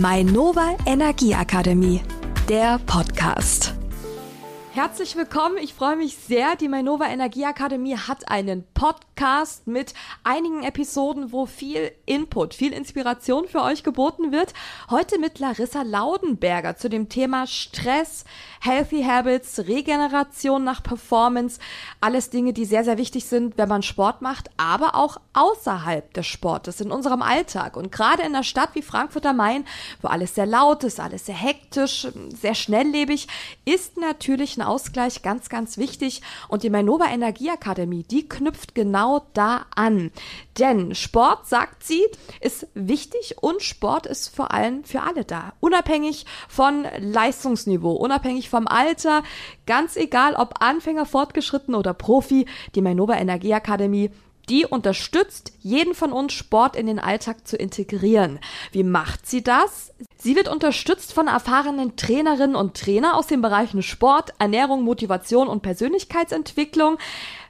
Mainova Energieakademie, der Podcast. Herzlich willkommen. Ich freue mich sehr. Die Mainova Energieakademie hat einen Podcast mit einigen Episoden, wo viel Input, viel Inspiration für euch geboten wird. Heute mit Larissa Laudenberger zu dem Thema Stress, Healthy Habits, Regeneration nach Performance. Alles Dinge, die sehr, sehr wichtig sind, wenn man Sport macht, aber auch außerhalb des Sportes, in unserem Alltag. Und gerade in einer Stadt wie Frankfurt am Main, wo alles sehr laut ist, alles sehr hektisch, sehr schnelllebig, ist natürlich ein Ausgleich ganz, ganz wichtig. Und die Mainova Energieakademie, die knüpft genau da an. Denn Sport, sagt sie, ist wichtig und Sport ist vor allem für alle da. Unabhängig von Leistungsniveau, unabhängig vom Alter, ganz egal ob Anfänger, Fortgeschritten oder Profi, die Mainova Energieakademie die unterstützt jeden von uns, Sport in den Alltag zu integrieren. Wie macht sie das? Sie wird unterstützt von erfahrenen Trainerinnen und Trainer aus den Bereichen Sport, Ernährung, Motivation und Persönlichkeitsentwicklung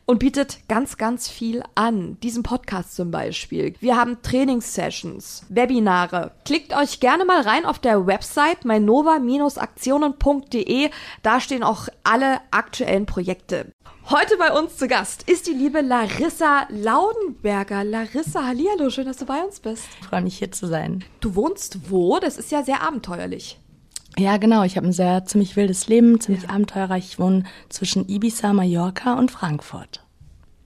und bietet ganz, ganz viel an. Diesen Podcast zum Beispiel. Wir haben Trainingssessions, Webinare. Klickt euch gerne mal rein auf der Website meinova-aktionen.de. Da stehen auch alle aktuellen Projekte. Heute bei uns zu Gast ist die liebe Larissa Laudenberger. Larissa, hallihallo, schön, dass du bei uns bist. Ich freue mich hier zu sein. Du wohnst wo? Das ist ja sehr abenteuerlich. Ja, genau. Ich habe ein sehr ziemlich wildes Leben, ziemlich ja. abenteuerreich. Ich wohne zwischen Ibiza, Mallorca und Frankfurt.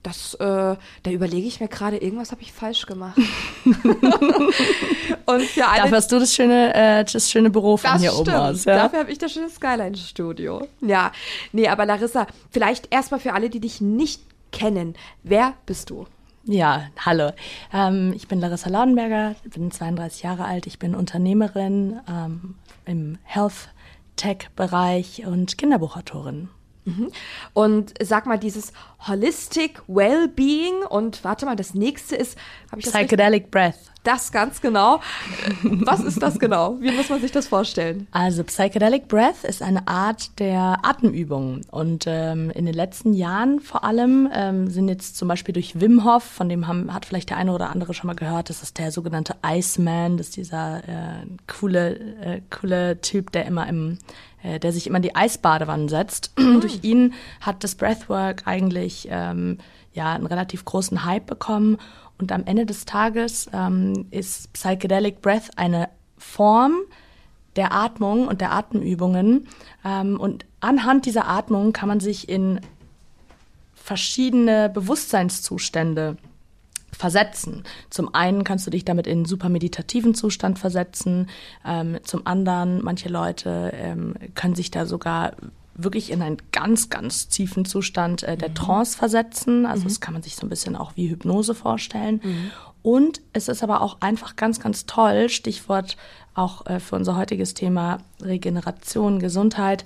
Das, äh, da überlege ich mir gerade, irgendwas habe ich falsch gemacht. und für alle, Dafür hast du das schöne, äh, das schöne Büro von hier stimmt. oben aus. Ja? Dafür habe ich das schöne Skyline-Studio. Ja, nee, aber Larissa, vielleicht erstmal für alle, die dich nicht kennen. Wer bist du? Ja, hallo. Ähm, ich bin Larissa Laudenberger, bin 32 Jahre alt. Ich bin Unternehmerin ähm, im Health Tech-Bereich und Kinderbuchautorin. Mhm. Und sag mal, dieses Holistic Wellbeing und warte mal, das nächste ist Psychedelic Breath. Das ganz genau. Was ist das genau? Wie muss man sich das vorstellen? Also Psychedelic Breath ist eine Art der Atemübung und ähm, in den letzten Jahren vor allem ähm, sind jetzt zum Beispiel durch Wim Hof, von dem haben, hat vielleicht der eine oder andere schon mal gehört, das ist der sogenannte Iceman, das ist dieser äh, coole äh, coole Typ, der immer im äh, der sich immer in die Eisbadewanne setzt. Mhm. Durch ihn hat das Breathwork eigentlich ähm, ja einen relativ großen Hype bekommen. Und am Ende des Tages ähm, ist Psychedelic Breath eine Form der Atmung und der Atemübungen. Ähm, und anhand dieser Atmung kann man sich in verschiedene Bewusstseinszustände versetzen. Zum einen kannst du dich damit in einen super meditativen Zustand versetzen, ähm, zum anderen, manche Leute ähm, können sich da sogar wirklich in einen ganz, ganz tiefen Zustand äh, der mhm. Trance versetzen. Also mhm. das kann man sich so ein bisschen auch wie Hypnose vorstellen. Mhm. Und es ist aber auch einfach ganz, ganz toll, Stichwort auch äh, für unser heutiges Thema Regeneration, Gesundheit,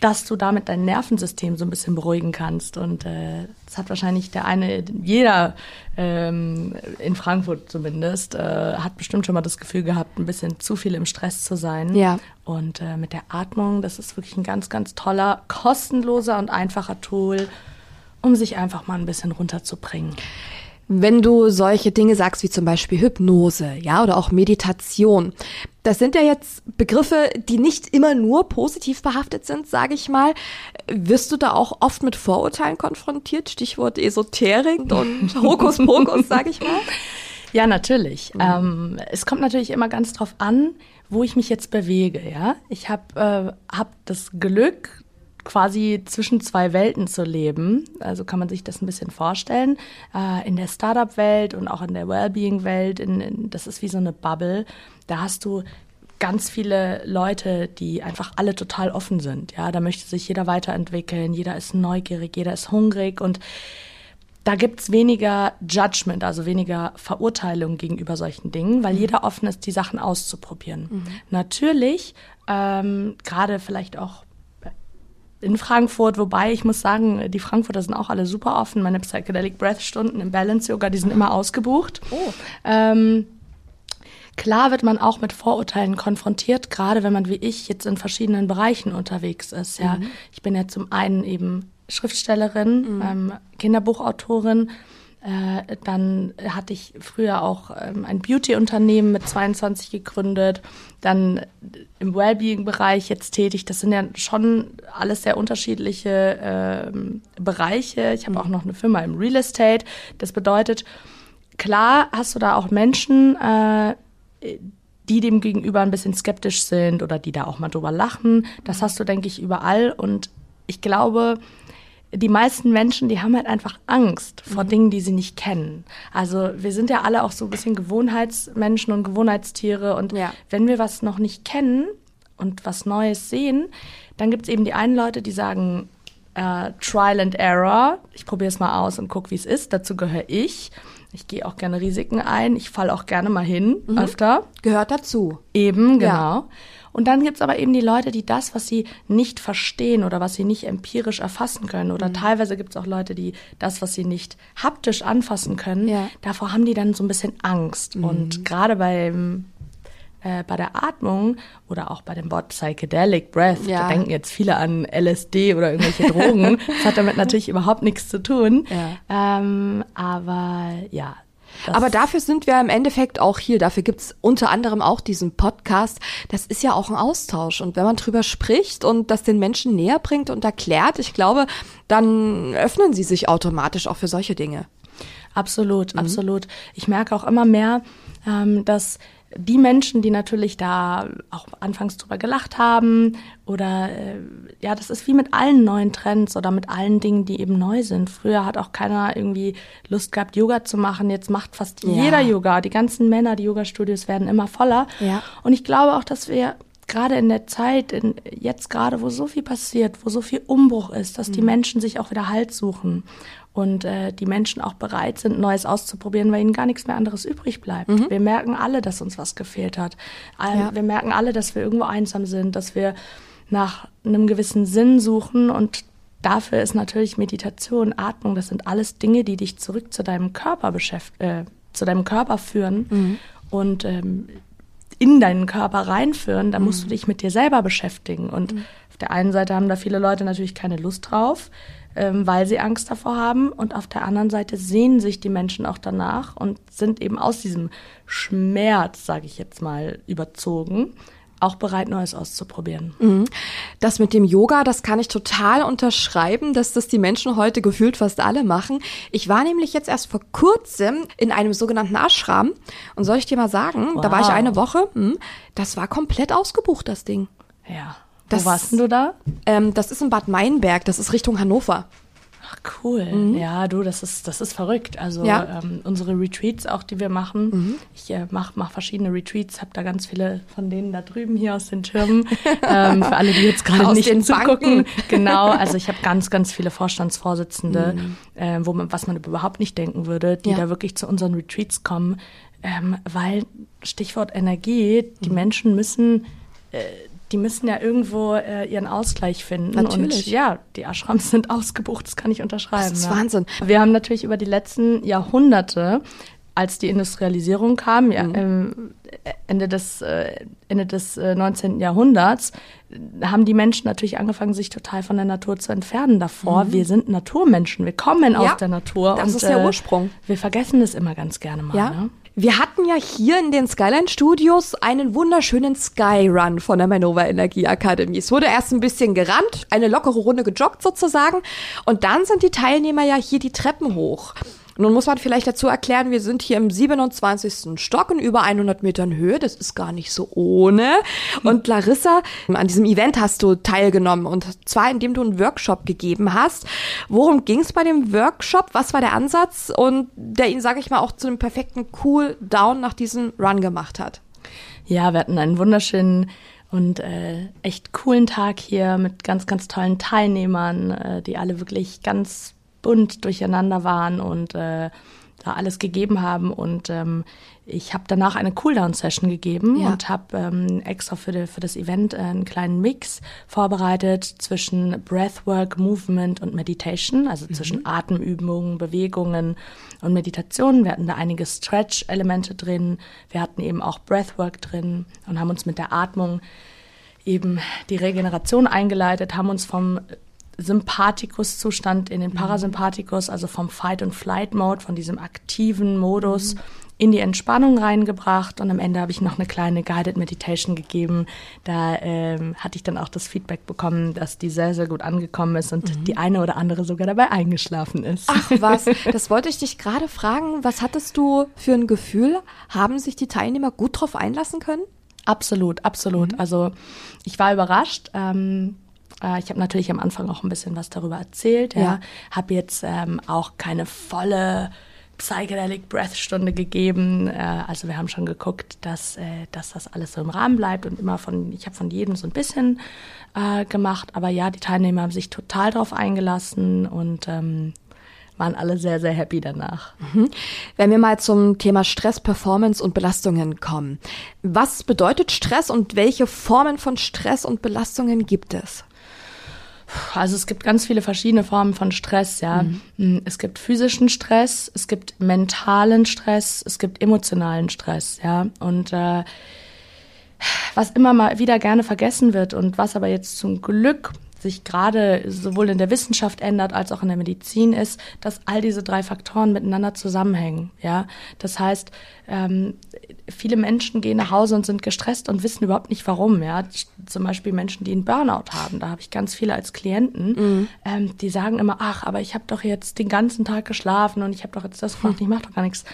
dass du damit dein Nervensystem so ein bisschen beruhigen kannst. Und äh, das hat wahrscheinlich der eine, jeder ähm, in Frankfurt zumindest, äh, hat bestimmt schon mal das Gefühl gehabt, ein bisschen zu viel im Stress zu sein. Ja. Und äh, mit der Atmung, das ist wirklich ein ganz, ganz toller, kostenloser und einfacher Tool, um sich einfach mal ein bisschen runterzubringen. Wenn du solche Dinge sagst wie zum Beispiel Hypnose, ja, oder auch Meditation, das sind ja jetzt Begriffe, die nicht immer nur positiv behaftet sind, sage ich mal. Wirst du da auch oft mit Vorurteilen konfrontiert? Stichwort Esoterik und Hokuspokus, sage ich mal. Ja, natürlich. Mhm. Ähm, es kommt natürlich immer ganz drauf an, wo ich mich jetzt bewege. Ja, ich habe äh, hab das Glück, quasi zwischen zwei Welten zu leben. Also kann man sich das ein bisschen vorstellen. Äh, in der Startup-Welt und auch in der Wellbeing-Welt, in, in, das ist wie so eine Bubble. Da hast du ganz viele Leute, die einfach alle total offen sind. Ja, da möchte sich jeder weiterentwickeln, jeder ist neugierig, jeder ist hungrig und da gibt's weniger Judgment, also weniger Verurteilung gegenüber solchen Dingen, weil mhm. jeder offen ist, die Sachen auszuprobieren. Mhm. Natürlich, ähm, gerade vielleicht auch in Frankfurt, wobei ich muss sagen, die Frankfurter sind auch alle super offen. Meine Psychedelic Breath Stunden im Balance Yoga, die sind immer ausgebucht. Oh. Ähm, klar wird man auch mit Vorurteilen konfrontiert, gerade wenn man wie ich jetzt in verschiedenen Bereichen unterwegs ist. Ja, mhm. ich bin ja zum einen eben Schriftstellerin, mhm. ähm, Kinderbuchautorin. Äh, dann hatte ich früher auch ähm, ein Beauty-Unternehmen mit 22 gegründet, dann im Wellbeing-Bereich jetzt tätig. Das sind ja schon alles sehr unterschiedliche ähm, Bereiche. Ich habe auch noch eine Firma im Real Estate. Das bedeutet, klar hast du da auch Menschen, äh, die dem gegenüber ein bisschen skeptisch sind oder die da auch mal drüber lachen. Das hast du, denke ich, überall. Und ich glaube, die meisten Menschen, die haben halt einfach Angst vor mhm. Dingen, die sie nicht kennen. Also wir sind ja alle auch so ein bisschen Gewohnheitsmenschen und Gewohnheitstiere. Und ja. wenn wir was noch nicht kennen und was Neues sehen, dann gibt es eben die einen Leute, die sagen, äh, Trial and Error, ich probiere es mal aus und gucke, wie es ist. Dazu gehöre ich. Ich gehe auch gerne Risiken ein. Ich falle auch gerne mal hin, mhm. öfter. Gehört dazu. Eben, genau. Ja. Und dann gibt's aber eben die Leute, die das, was sie nicht verstehen oder was sie nicht empirisch erfassen können, oder mhm. teilweise gibt's auch Leute, die das, was sie nicht haptisch anfassen können, ja. davor haben die dann so ein bisschen Angst. Mhm. Und gerade beim äh, bei der Atmung oder auch bei dem Wort Psychedelic Breath, ja. da denken jetzt viele an LSD oder irgendwelche Drogen. das hat damit natürlich überhaupt nichts zu tun. Ja. Ähm, aber ja, aber dafür sind wir im Endeffekt auch hier. Dafür gibt's unter anderem auch diesen Podcast. Das ist ja auch ein Austausch. Und wenn man drüber spricht und das den Menschen näher bringt und erklärt, ich glaube, dann öffnen sie sich automatisch auch für solche Dinge. Absolut, mhm. absolut. Ich merke auch immer mehr, ähm, dass die Menschen, die natürlich da auch anfangs drüber gelacht haben oder äh, ja, das ist wie mit allen neuen Trends oder mit allen Dingen, die eben neu sind. Früher hat auch keiner irgendwie Lust gehabt, Yoga zu machen. Jetzt macht fast ja. jeder Yoga. Die ganzen Männer, die Yoga-Studios werden immer voller. Ja. Und ich glaube auch, dass wir gerade in der Zeit, in, jetzt gerade, wo so viel passiert, wo so viel Umbruch ist, dass mhm. die Menschen sich auch wieder Halt suchen und äh, die Menschen auch bereit sind, Neues auszuprobieren, weil ihnen gar nichts mehr anderes übrig bleibt. Mhm. Wir merken alle, dass uns was gefehlt hat. Ja. Wir merken alle, dass wir irgendwo einsam sind, dass wir nach einem gewissen Sinn suchen und dafür ist natürlich Meditation, Atmung, das sind alles Dinge, die dich zurück zu deinem Körper beschäftigen, äh, zu deinem Körper führen mhm. und ähm, in deinen Körper reinführen, da musst du mhm. dich mit dir selber beschäftigen. Und mhm. auf der einen Seite haben da viele Leute natürlich keine Lust drauf ähm, weil sie Angst davor haben. Und auf der anderen Seite sehen sich die Menschen auch danach und sind eben aus diesem Schmerz, sage ich jetzt mal, überzogen auch bereit, Neues auszuprobieren. Mhm. Das mit dem Yoga, das kann ich total unterschreiben, dass das die Menschen heute gefühlt fast alle machen. Ich war nämlich jetzt erst vor kurzem in einem sogenannten Ashram und soll ich dir mal sagen, wow. da war ich eine Woche, hm, das war komplett ausgebucht, das Ding. Ja. Das, Wo warst denn du da? Ähm, das ist in Bad Meinberg, das ist Richtung Hannover. Ach cool. Mhm. Ja, du, das ist, das ist verrückt. Also ja. ähm, unsere Retreats auch, die wir machen. Mhm. Ich äh, mache mach verschiedene Retreats, habe da ganz viele von denen da drüben hier aus den Türmen. ähm, für alle, die jetzt gerade nicht zugucken. Banken. Genau, also ich habe ganz, ganz viele Vorstandsvorsitzende, mhm. äh, wo man, was man überhaupt nicht denken würde, die ja. da wirklich zu unseren Retreats kommen. Ähm, weil, Stichwort Energie, die mhm. Menschen müssen äh, die müssen ja irgendwo äh, ihren Ausgleich finden. Natürlich. Und ja, die Ashrams sind ausgebucht, das kann ich unterschreiben. Das ist ja. Wahnsinn. Wir haben natürlich über die letzten Jahrhunderte, als die Industrialisierung kam, ja, mhm. Ende des, äh, Ende des äh, 19. Jahrhunderts, haben die Menschen natürlich angefangen, sich total von der Natur zu entfernen davor. Mhm. Wir sind Naturmenschen, wir kommen ja, aus der Natur. Das und, ist der äh, Ursprung. Wir vergessen das immer ganz gerne mal. Ja. Ne? Wir hatten ja hier in den Skyline Studios einen wunderschönen Skyrun von der Manova Energie Akademie. Es wurde erst ein bisschen gerannt, eine lockere Runde gejoggt sozusagen. Und dann sind die Teilnehmer ja hier die Treppen hoch. Nun muss man vielleicht dazu erklären, wir sind hier im 27. Stock in über 100 Metern Höhe. Das ist gar nicht so ohne. Und Larissa, an diesem Event hast du teilgenommen und zwar indem du einen Workshop gegeben hast. Worum ging es bei dem Workshop? Was war der Ansatz und der ihn, sage ich mal, auch zu einem perfekten Cool Down nach diesem Run gemacht hat? Ja, wir hatten einen wunderschönen und äh, echt coolen Tag hier mit ganz, ganz tollen Teilnehmern, äh, die alle wirklich ganz bunt durcheinander waren und äh, da alles gegeben haben. Und ähm, ich habe danach eine Cooldown-Session gegeben ja. und habe ähm, extra für, die, für das Event einen kleinen Mix vorbereitet zwischen Breathwork, Movement und Meditation, also mhm. zwischen Atemübungen, Bewegungen und Meditation. Wir hatten da einige Stretch-Elemente drin. Wir hatten eben auch Breathwork drin und haben uns mit der Atmung eben die Regeneration eingeleitet, haben uns vom Sympathikus-Zustand in den Parasympathikus, also vom Fight- and Flight-Mode, von diesem aktiven Modus mhm. in die Entspannung reingebracht. Und am Ende habe ich noch eine kleine Guided Meditation gegeben. Da ähm, hatte ich dann auch das Feedback bekommen, dass die sehr, sehr gut angekommen ist und mhm. die eine oder andere sogar dabei eingeschlafen ist. Ach was, das wollte ich dich gerade fragen. Was hattest du für ein Gefühl? Haben sich die Teilnehmer gut drauf einlassen können? Absolut, absolut. Mhm. Also ich war überrascht. Ähm, äh, ich habe natürlich am Anfang auch ein bisschen was darüber erzählt. Ja. ja. Habe jetzt ähm, auch keine volle Psychedelic Breath Stunde gegeben. Äh, also wir haben schon geguckt, dass, äh, dass das alles so im Rahmen bleibt und immer von, ich habe von jedem so ein bisschen äh, gemacht. Aber ja, die Teilnehmer haben sich total drauf eingelassen und ähm, waren alle sehr, sehr happy danach. Mhm. Wenn wir mal zum Thema Stress, Performance und Belastungen kommen. Was bedeutet Stress und welche Formen von Stress und Belastungen gibt es? Also es gibt ganz viele verschiedene Formen von Stress, ja. Mhm. Mm, es gibt physischen Stress, es gibt mentalen Stress, es gibt emotionalen Stress, ja. Und äh, was immer mal wieder gerne vergessen wird und was aber jetzt zum Glück sich gerade sowohl in der Wissenschaft ändert als auch in der Medizin ist, dass all diese drei Faktoren miteinander zusammenhängen. Ja, das heißt, ähm, viele Menschen gehen nach Hause und sind gestresst und wissen überhaupt nicht warum. Ja, zum Beispiel Menschen, die einen Burnout haben, da habe ich ganz viele als Klienten, mhm. ähm, die sagen immer, ach, aber ich habe doch jetzt den ganzen Tag geschlafen und ich habe doch jetzt das gemacht, ich mache doch gar nichts.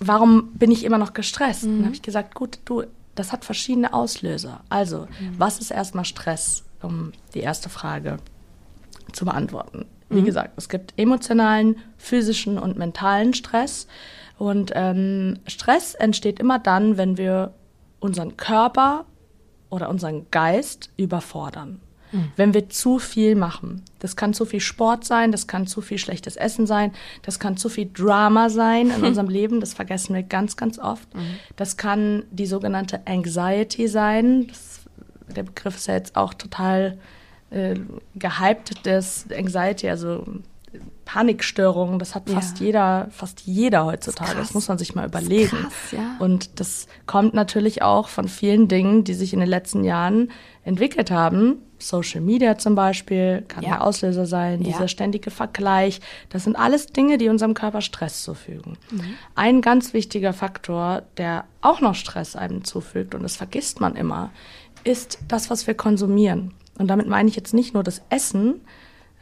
Warum bin ich immer noch gestresst? Mhm. Dann habe ich gesagt, gut, du, das hat verschiedene Auslöser. Also, mhm. was ist erstmal Stress? um die erste Frage zu beantworten. Wie mhm. gesagt, es gibt emotionalen, physischen und mentalen Stress. Und ähm, Stress entsteht immer dann, wenn wir unseren Körper oder unseren Geist überfordern. Mhm. Wenn wir zu viel machen. Das kann zu viel Sport sein, das kann zu viel schlechtes Essen sein, das kann zu viel Drama sein in unserem Leben, das vergessen wir ganz, ganz oft. Mhm. Das kann die sogenannte Anxiety sein. Das der Begriff ist ja jetzt auch total äh, gehypt, das Anxiety, also Panikstörungen, das hat fast ja. jeder, fast jeder heutzutage. Das, das, muss man sich mal überlegen. Krass, ja. Und das kommt natürlich auch von vielen Dingen, die sich in den letzten Jahren entwickelt haben. Social Media zum Beispiel kann ja. der Auslöser sein, ja. dieser ständige Vergleich. Das sind alles Dinge, die unserem Körper Stress zufügen. Mhm. Ein ganz wichtiger Faktor, der auch noch Stress einem zufügt, und das vergisst man immer, ist das, was wir konsumieren. Und damit meine ich jetzt nicht nur das Essen.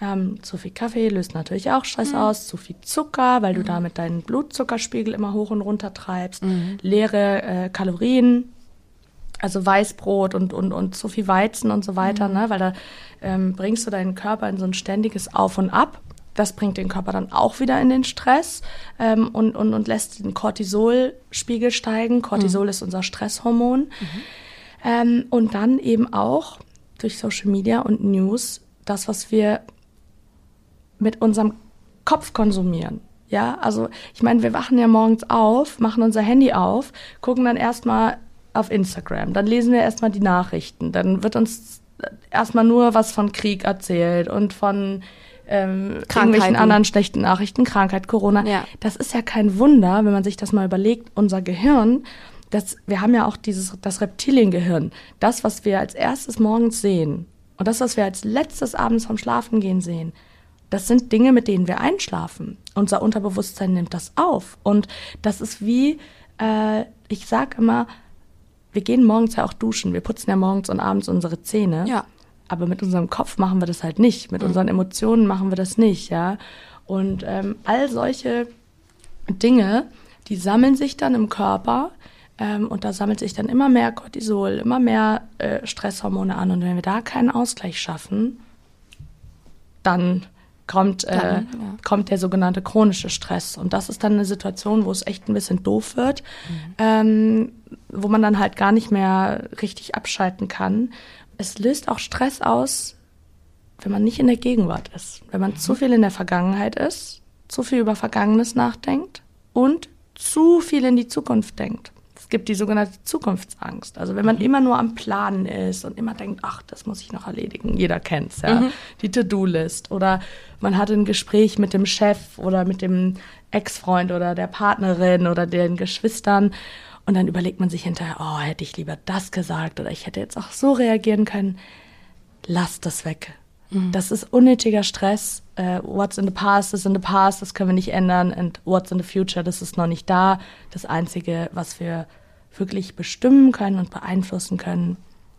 Ähm, zu viel Kaffee löst natürlich auch Stress mhm. aus, zu viel Zucker, weil du mhm. damit deinen Blutzuckerspiegel immer hoch und runter treibst, mhm. leere äh, Kalorien, also Weißbrot und, und, und zu viel Weizen und so weiter, mhm. ne? weil da ähm, bringst du deinen Körper in so ein ständiges Auf und Ab. Das bringt den Körper dann auch wieder in den Stress ähm, und, und, und lässt den Cortisolspiegel steigen. Cortisol mhm. ist unser Stresshormon. Mhm. Ähm, und dann eben auch durch Social Media und News das, was wir mit unserem Kopf konsumieren. Ja, also ich meine, wir wachen ja morgens auf, machen unser Handy auf, gucken dann erstmal auf Instagram, dann lesen wir erstmal die Nachrichten, dann wird uns erstmal nur was von Krieg erzählt und von ähm, irgendwelchen anderen schlechten Nachrichten, Krankheit, Corona. Ja. Das ist ja kein Wunder, wenn man sich das mal überlegt. Unser Gehirn das, wir haben ja auch dieses, das Reptiliengehirn. Das, was wir als erstes morgens sehen und das, was wir als letztes abends vom Schlafengehen sehen, das sind Dinge, mit denen wir einschlafen. Unser Unterbewusstsein nimmt das auf. Und das ist wie, äh, ich sag immer, wir gehen morgens ja auch duschen. Wir putzen ja morgens und abends unsere Zähne. Ja. Aber mit unserem Kopf machen wir das halt nicht. Mit mhm. unseren Emotionen machen wir das nicht, ja. Und ähm, all solche Dinge, die sammeln sich dann im Körper ähm, und da sammelt sich dann immer mehr Cortisol, immer mehr äh, Stresshormone an. Und wenn wir da keinen Ausgleich schaffen, dann kommt, äh, dann, ja. kommt der sogenannte chronische Stress. Und das ist dann eine Situation, wo es echt ein bisschen doof wird, mhm. ähm, wo man dann halt gar nicht mehr richtig abschalten kann. Es löst auch Stress aus, wenn man nicht in der Gegenwart ist. Wenn man mhm. zu viel in der Vergangenheit ist, zu viel über Vergangenes nachdenkt und zu viel in die Zukunft denkt gibt die sogenannte Zukunftsangst. Also wenn man mhm. immer nur am Planen ist und immer denkt, ach, das muss ich noch erledigen. Jeder kennt's, ja. Mhm. Die To-Do-List. Oder man hat ein Gespräch mit dem Chef oder mit dem Ex-Freund oder der Partnerin oder den Geschwistern. Und dann überlegt man sich hinterher, oh, hätte ich lieber das gesagt oder ich hätte jetzt auch so reagieren können. Lass das weg. Mhm. Das ist unnötiger Stress. Uh, what's in the past is in the past, das können wir nicht ändern. And what's in the future, das ist noch nicht da. Das Einzige, was wir wirklich bestimmen können und beeinflussen können,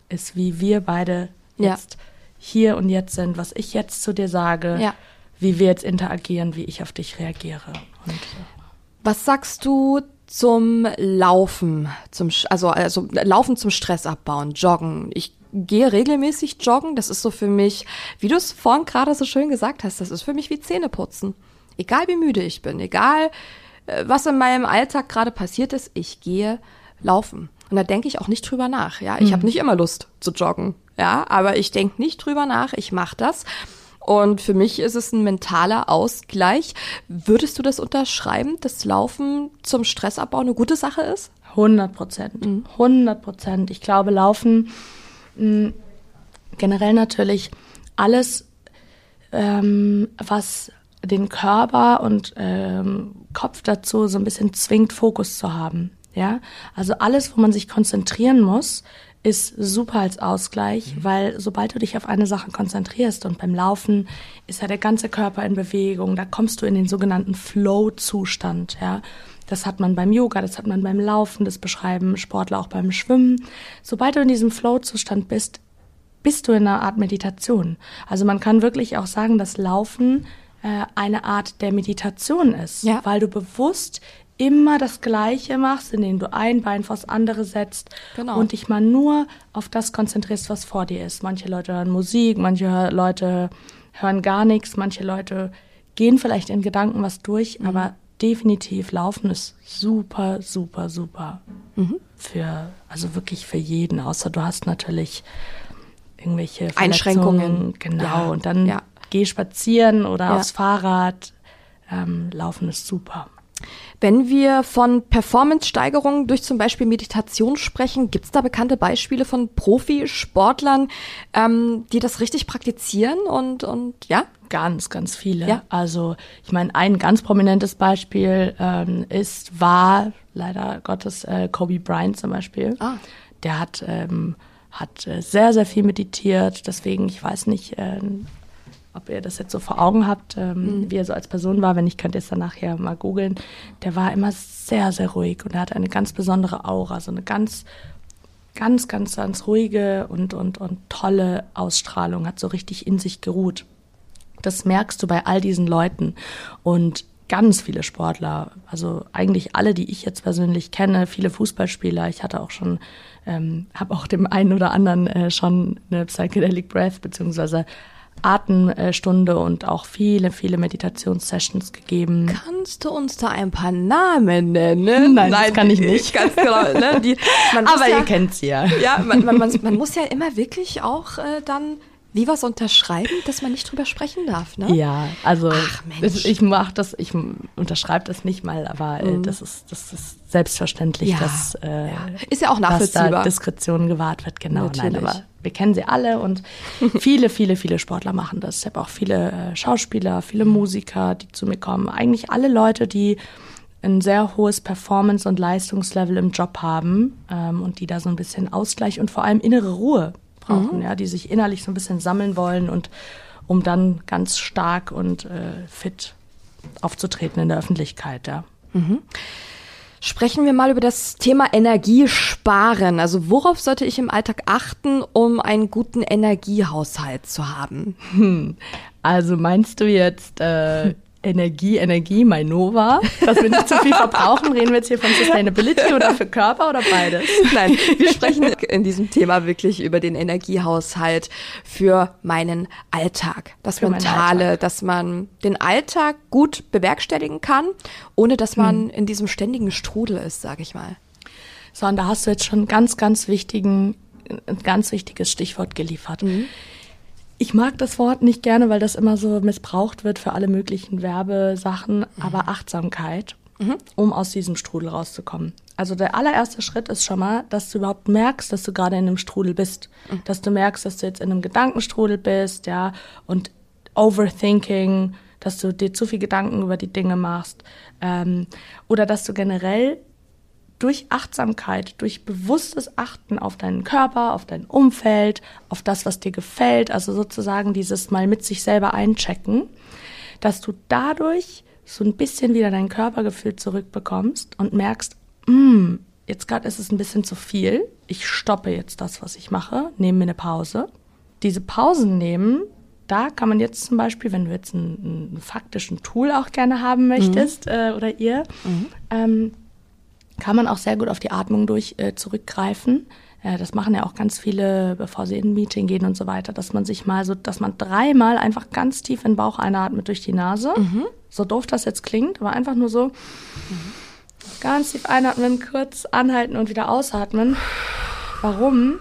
ist, wie wir beide Ja. jetzt hier und jetzt sind, was ich jetzt zu dir sage, Ja. wie wir jetzt interagieren, wie ich auf dich reagiere. Und äh, Was sagst du zum Laufen, zum also also Laufen zum Stress abbauen, Joggen? Ich gehe regelmäßig joggen. Das ist so für mich, wie du es vorhin gerade so schön gesagt hast, das ist für mich wie Zähneputzen. Egal wie müde ich bin, egal äh, was in meinem Alltag gerade passiert ist, ich gehe laufen. Und da denke ich auch nicht drüber nach. Ja, ich habe nicht immer Lust zu joggen. Ja, aber ich denke nicht drüber nach. Ich mache das. Und für mich ist es ein mentaler Ausgleich. Würdest du das unterschreiben, dass Laufen zum Stressabbau eine gute Sache ist? 100 Prozent. 100 Prozent. Ich glaube, Laufen mh, generell natürlich alles, ähm, was den Körper und ähm, Kopf dazu so ein bisschen zwingt, Fokus zu haben. Ja, also alles, wo man sich konzentrieren muss, ist super als Ausgleich, weil sobald du dich auf eine Sache konzentrierst und beim Laufen ist ja der ganze Körper in Bewegung, da kommst du in den sogenannten Flow-Zustand, ja. Das hat man beim Yoga, das hat man beim Laufen, das beschreiben Sportler auch beim Schwimmen. Sobald du in diesem Flow-Zustand bist, bist du in einer Art Meditation. Also man kann wirklich auch sagen, dass Laufen äh, eine Art der Meditation ist, Ja. weil du bewusst immer das Gleiche machst, indem du ein Bein vors andere setzt Genau. und dich mal nur auf das konzentrierst, was vor dir ist. Manche Leute hören Musik, manche Leute hören gar nichts, manche Leute gehen vielleicht in Gedanken was durch, Mhm. aber definitiv Laufen ist super, super, super Mhm. für, also wirklich für jeden, außer du hast natürlich irgendwelche Einschränkungen. Genau, Ja, und dann ja. geh spazieren oder Ja. aufs Fahrrad. Ähm, Laufen ist super. Wenn wir von Performance-Steigerungen durch zum Beispiel Meditation sprechen, gibt es da bekannte Beispiele von Profisportlern, ähm, die das richtig praktizieren und, und ja? Ganz, ganz viele. Ja. Also ich meine, ein ganz prominentes Beispiel ähm, ist, war leider Gottes äh, Kobe Bryant zum Beispiel. Ah. Der hat, ähm, hat äh, sehr, sehr viel meditiert. Deswegen, ich weiß nicht, ähm, ob ihr das jetzt so vor Augen habt, ähm, wie er so als Person war. Wenn nicht, könnt ihr es dann nachher mal googeln. Der war immer sehr, sehr ruhig und er hatte eine ganz besondere Aura, so eine ganz ganz, ganz, ganz ruhige und, und, und tolle Ausstrahlung, hat so richtig in sich geruht. Das merkst du bei all diesen Leuten. Und ganz viele Sportler, also eigentlich alle, die ich jetzt persönlich kenne, viele Fußballspieler. Ich hatte auch schon, ähm, habe auch dem einen oder anderen äh, schon eine Psychedelic Breath beziehungsweise Atemstunde und auch viele, viele Meditationssessions gegeben. Kannst du uns da ein paar Namen nennen? Nein, das kann ich nicht. Ganz genau. Ne? Die, Aber ja, ihr kennt sie ja. Ja, man, man, man, man muss ja immer wirklich auch äh, dann wie was unterschreiben, dass man nicht drüber sprechen darf, ne? Ja, also Ach, ich mache das, ich unterschreibe das nicht mal, aber äh, das ist das ist selbstverständlich, Mhm. Ja, dass äh, ja. Ist ja auch dass da nachvollziehbar. Diskretion gewahrt wird, genau. Nein, Natürlich. aber wir kennen sie alle und viele, viele, viele Sportler machen das. Ich habe auch viele äh, Schauspieler, viele Musiker, die zu mir kommen. Eigentlich alle Leute, die ein sehr hohes Performance- und Leistungslevel im Job haben ähm, und die da so ein bisschen Ausgleich und vor allem innere Ruhe brauchen, ja, die sich innerlich so ein bisschen sammeln wollen und um dann ganz stark und äh, fit aufzutreten in der Öffentlichkeit, ja. Sprechen wir mal über das Thema Energiesparen. Also worauf sollte ich im Alltag achten, um einen guten Energiehaushalt zu haben? Also meinst du jetzt äh, Energie, Energie, Mainova, dass wir nicht zu viel verbrauchen? Reden wir jetzt hier von Sustainability oder für Körper oder beides? Nein, wir sprechen in diesem Thema wirklich über den Energiehaushalt für meinen Alltag. Das Für Mentale, Alltag. dass man den Alltag gut bewerkstelligen kann, ohne dass man in diesem ständigen Strudel ist, sage ich mal. So, und da hast du jetzt schon ganz, ganz wichtigen, ein ganz wichtiges Stichwort geliefert. Ich mag das Wort nicht gerne, weil das immer so missbraucht wird für alle möglichen Werbesachen, aber Achtsamkeit, um aus diesem Strudel rauszukommen. Also der allererste Schritt ist schon mal, dass du überhaupt merkst, dass du gerade in einem Strudel bist. Dass du merkst, dass du jetzt in einem Gedankenstrudel bist, ja, und Overthinking, dass du dir zu viel Gedanken über die Dinge machst. Ähm, oder dass du generell durch Achtsamkeit, durch bewusstes Achten auf deinen Körper, auf dein Umfeld, auf das, was dir gefällt, also sozusagen dieses mal mit sich selber einchecken, dass du dadurch so ein bisschen wieder dein Körpergefühl zurückbekommst und merkst, mm, jetzt gerade ist es ein bisschen zu viel. Ich stoppe jetzt das, was ich mache, nehme mir eine Pause. Diese Pausen nehmen, da kann man jetzt zum Beispiel, wenn du jetzt einen, einen faktischen Tool auch gerne haben möchtest mhm. äh, oder ihr, mhm. ähm, kann man auch sehr gut auf die Atmung durch äh, zurückgreifen. Äh, das machen ja auch ganz viele, bevor sie in ein Meeting gehen und so weiter, dass man sich mal so, dass man dreimal einfach ganz tief in den Bauch einatmet durch die Nase. Mhm. So doof das jetzt klingt, aber einfach nur so. Mhm. Ganz tief einatmen, kurz anhalten und wieder ausatmen. Warum?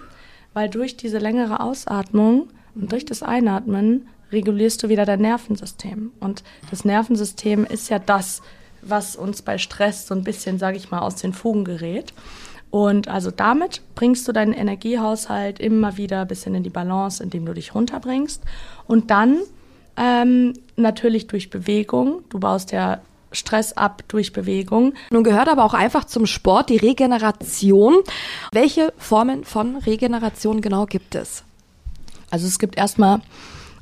Weil durch diese längere Ausatmung und durch das Einatmen regulierst du wieder dein Nervensystem. Und das Nervensystem ist ja das, was uns bei Stress so ein bisschen, sage ich mal, aus den Fugen gerät. Und also damit bringst du deinen Energiehaushalt immer wieder ein bisschen in die Balance, indem du dich runterbringst. Und dann ähm, natürlich durch Bewegung. Du baust ja Stress ab durch Bewegung. Nun gehört aber auch einfach zum Sport die Regeneration. Welche Formen von Regeneration genau gibt es? Also es gibt erstmal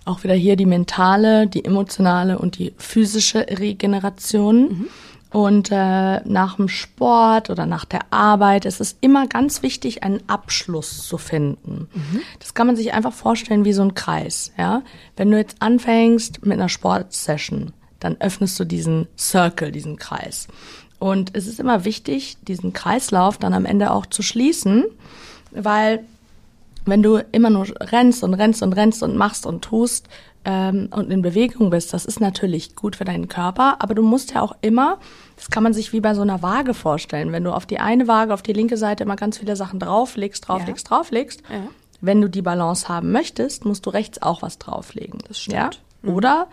auch wieder hier die mentale, die emotionale und die physische Regeneration. Mhm. Und äh, nach dem Sport oder nach der Arbeit ist es immer ganz wichtig, einen Abschluss zu finden. Mhm. Das kann man sich einfach vorstellen wie so ein Kreis. Ja? Wenn du jetzt anfängst mit einer Sportsession, dann öffnest du diesen Circle, diesen Kreis. Und es ist immer wichtig, diesen Kreislauf dann am Ende auch zu schließen, weil wenn du immer nur rennst und rennst und rennst und machst und tust ähm, und in Bewegung bist, das ist natürlich gut für deinen Körper, aber du musst ja auch immer, das kann man sich wie bei so einer Waage vorstellen, wenn du auf die eine Waage, auf die linke Seite immer ganz viele Sachen drauflegst, drauflegst, ja. drauflegst, ja. wenn du die Balance haben möchtest, musst du rechts auch was drauflegen. Das stimmt. Ja? Mhm. Oder,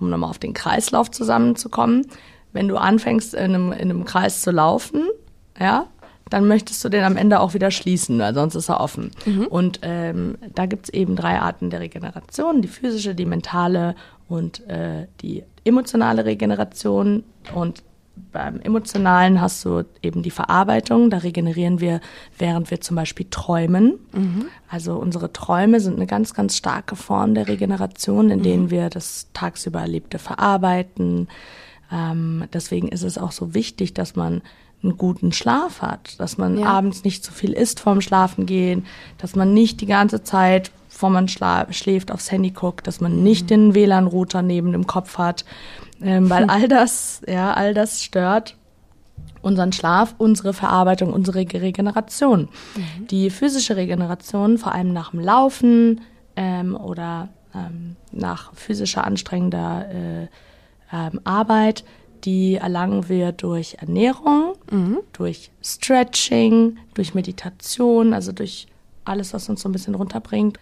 um nochmal auf den Kreislauf zusammenzukommen, wenn du anfängst, in einem, in einem Kreis zu laufen, ja, dann möchtest du den am Ende auch wieder schließen, weil sonst ist er offen. Mhm. Und ähm, da gibt es eben drei Arten der Regeneration, die physische, die mentale und äh, die emotionale Regeneration. Und beim Emotionalen hast du eben die Verarbeitung. Da regenerieren wir, während wir zum Beispiel träumen. Mhm. Also unsere Träume sind eine ganz, ganz starke Form der Regeneration, in denen mhm. wir das tagsüber Erlebte verarbeiten. Ähm, deswegen ist es auch so wichtig, dass man einen guten Schlaf hat, dass man ja. abends nicht zu viel isst vorm Schlafen gehen, dass man nicht die ganze Zeit, bevor man schläft, aufs Handy guckt, dass man nicht mhm. den WLAN-Router neben dem Kopf hat, ähm, weil all das, ja, all das stört unseren Schlaf, unsere Verarbeitung, unsere Regeneration. Mhm. Die physische Regeneration, vor allem nach dem Laufen ähm, oder ähm, nach physischer anstrengender äh, ähm, Arbeit, die erlangen wir durch Ernährung, mhm. durch Stretching, durch Meditation, also durch alles, was uns so ein bisschen runterbringt.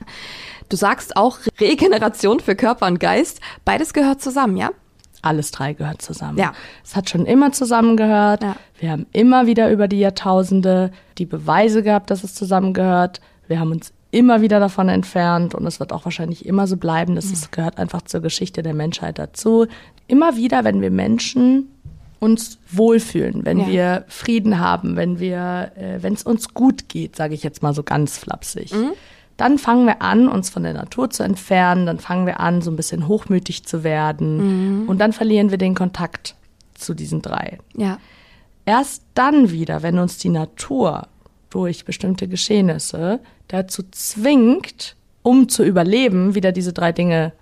Du sagst auch Regeneration für Körper und Geist. Beides gehört zusammen, ja? Alles drei gehört zusammen. Ja. Es hat schon immer zusammengehört. Ja. Wir haben immer wieder über die Jahrtausende die Beweise gehabt, dass es zusammengehört. Wir haben uns immer wieder davon entfernt und es wird auch wahrscheinlich immer so bleiben. Das mhm. gehört einfach zur Geschichte der Menschheit dazu immer wieder, wenn wir Menschen uns wohlfühlen, wenn ja. wir Frieden haben, wenn wir, äh, wenn es uns gut geht, sage ich jetzt mal so ganz flapsig, mhm. dann fangen wir an, uns von der Natur zu entfernen, dann fangen wir an, so ein bisschen hochmütig zu werden mhm. und dann verlieren wir den Kontakt zu diesen drei. Ja. Erst dann wieder, wenn uns die Natur durch bestimmte Geschehnisse dazu zwingt, um zu überleben, wieder diese drei Dinge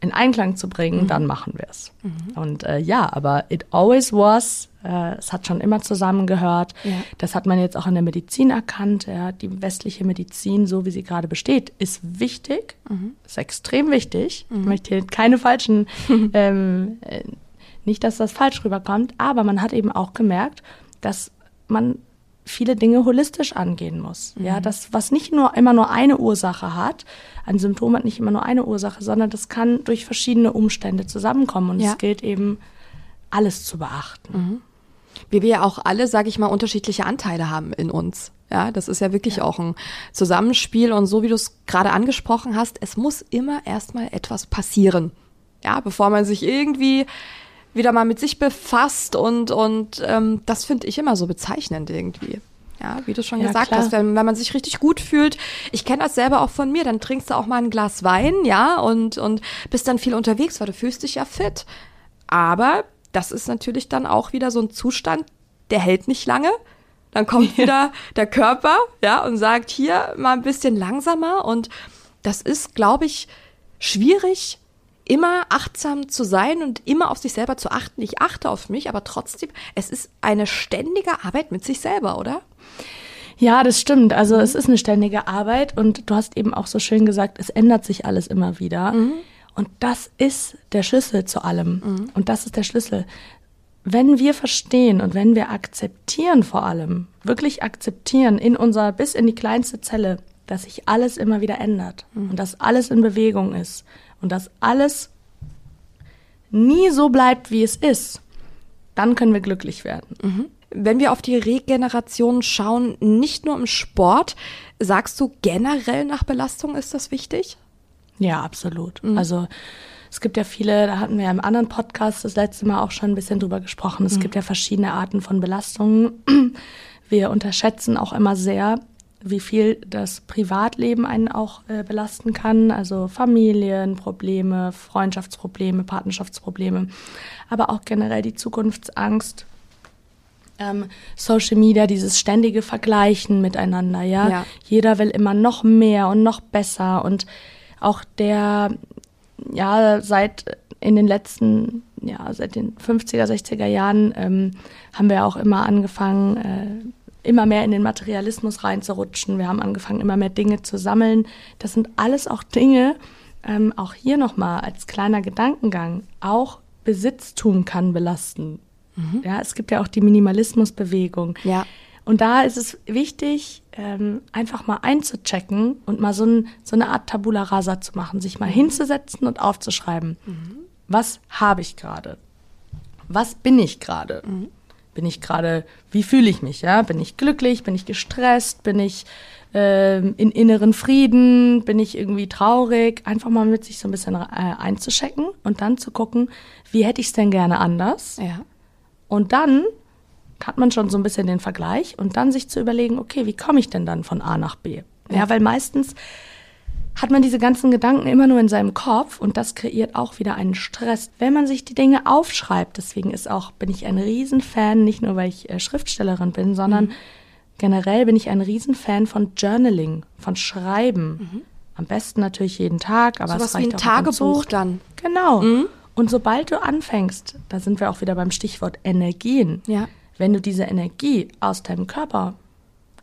in Einklang zu bringen, mhm. dann machen wir es. Mhm. Und äh, ja, aber it always was. Äh, es hat schon immer zusammengehört. Ja. Das hat man jetzt auch in der Medizin erkannt. Ja. Die westliche Medizin, so wie sie gerade besteht, ist wichtig, mhm. ist extrem wichtig. Ich mhm. möchte hier keine falschen, ähm, äh, nicht, dass das falsch rüberkommt, aber man hat eben auch gemerkt, dass man viele Dinge holistisch angehen muss. Mhm. Ja, das, was nicht nur immer nur eine Ursache hat, ein Symptom hat nicht immer nur eine Ursache, sondern das kann durch verschiedene Umstände zusammenkommen und ja. es gilt eben, alles zu beachten. Mhm. Wie wir ja auch alle, sage ich mal, unterschiedliche Anteile haben in uns. Ja, das ist ja wirklich ja. auch ein Zusammenspiel und so wie du es gerade angesprochen hast, es muss immer erstmal etwas passieren. Ja, bevor man sich irgendwie wieder mal mit sich befasst und, und ähm, das finde ich immer so bezeichnend irgendwie. Ja, wie du schon Ja, gesagt klar. hast, wenn, wenn man sich richtig gut fühlt. Ich kenne das selber auch von mir, dann trinkst du auch mal ein Glas Wein, ja, und, und bist dann viel unterwegs, weil du fühlst dich ja fit. Aber das ist natürlich dann auch wieder so ein Zustand, der hält nicht lange. Dann kommt wieder der Körper, ja, und sagt hier mal ein bisschen langsamer. Und das ist, glaube ich, schwierig, immer achtsam zu sein und immer auf sich selber zu achten. Ich achte auf mich, aber trotzdem, es ist eine ständige Arbeit mit sich selber, oder? Ja, das stimmt. Also es ist eine ständige Arbeit und du hast eben auch so schön gesagt, es ändert sich alles immer wieder. Und das ist der Schlüssel zu allem. Und das ist der Schlüssel. Wenn wir verstehen und wenn wir akzeptieren vor allem, wirklich akzeptieren in unser, bis in die kleinste Zelle, dass sich alles immer wieder ändert und dass alles in Bewegung ist und dass alles nie so bleibt, wie es ist, dann können wir glücklich werden. Wenn wir auf die Regeneration schauen, nicht nur im Sport, sagst du generell nach Belastung ist das wichtig? Ja, absolut. Also es gibt ja viele, da hatten wir ja im anderen Podcast das letzte Mal auch schon ein bisschen drüber gesprochen. Es gibt ja verschiedene Arten von Belastungen. Wir unterschätzen auch immer sehr, wie viel das Privatleben einen auch äh, belasten kann. Also Familienprobleme, Freundschaftsprobleme, Partnerschaftsprobleme, aber auch generell die Zukunftsangst. Ähm, Social Media, dieses ständige Vergleichen miteinander, ja? Ja. Jeder will immer noch mehr und noch besser und auch der, ja, seit in den letzten, ja, seit den 50er, 60er Jahren ähm, haben wir auch immer angefangen, äh, immer mehr in den Materialismus reinzurutschen. Wir haben angefangen, immer mehr Dinge zu sammeln. Das sind alles auch Dinge, ähm, auch hier nochmal als kleiner Gedankengang, auch Besitztum kann belasten. Ja, es gibt ja auch die Minimalismusbewegung. Ja. Und da ist es wichtig, ähm, einfach mal einzuchecken und mal so, ein, so eine Art Tabula rasa zu machen, sich mal hinzusetzen und aufzuschreiben. Was habe ich gerade? Was bin ich gerade? Bin ich gerade, wie fühle ich mich? Ja, bin ich glücklich? Bin ich gestresst? Bin ich ähm, in inneren Frieden? Bin ich irgendwie traurig? Einfach mal mit sich so ein bisschen äh, einzuchecken und dann zu gucken, wie hätte ich es denn gerne anders? Ja. Und dann hat man schon so ein bisschen den Vergleich und dann sich zu überlegen, okay, wie komme ich denn dann von A nach B? Ja, weil meistens hat man diese ganzen Gedanken immer nur in seinem Kopf und das kreiert auch wieder einen Stress. Wenn man sich die Dinge aufschreibt, deswegen ist auch, bin ich ein Riesenfan, nicht nur weil ich äh, Schriftstellerin bin, sondern generell bin ich ein Riesenfan von Journaling, von Schreiben. Am besten natürlich jeden Tag, aber Sowas es wie reicht ein auch. Tagebuch dann. Genau. Und sobald du anfängst, da sind wir auch wieder beim Stichwort Energien. Ja. Wenn du diese Energie aus deinem Körper,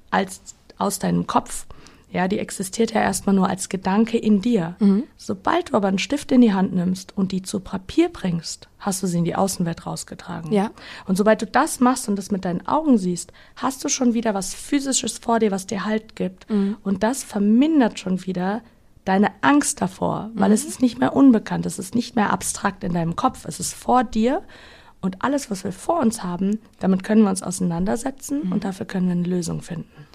als aus deinem Kopf, ja, die existiert ja erstmal nur als Gedanke in dir. Sobald du aber einen Stift in die Hand nimmst und die zu Papier bringst, hast du sie in die Außenwelt rausgetragen. Ja. Und sobald du das machst und das mit deinen Augen siehst, hast du schon wieder was Physisches vor dir, was dir Halt gibt. Und das vermindert schon wieder deine Angst davor, weil es ist nicht mehr unbekannt, es ist nicht mehr abstrakt in deinem Kopf, es ist vor dir. Und alles, was wir vor uns haben, damit können wir uns auseinandersetzen und dafür können wir eine Lösung finden.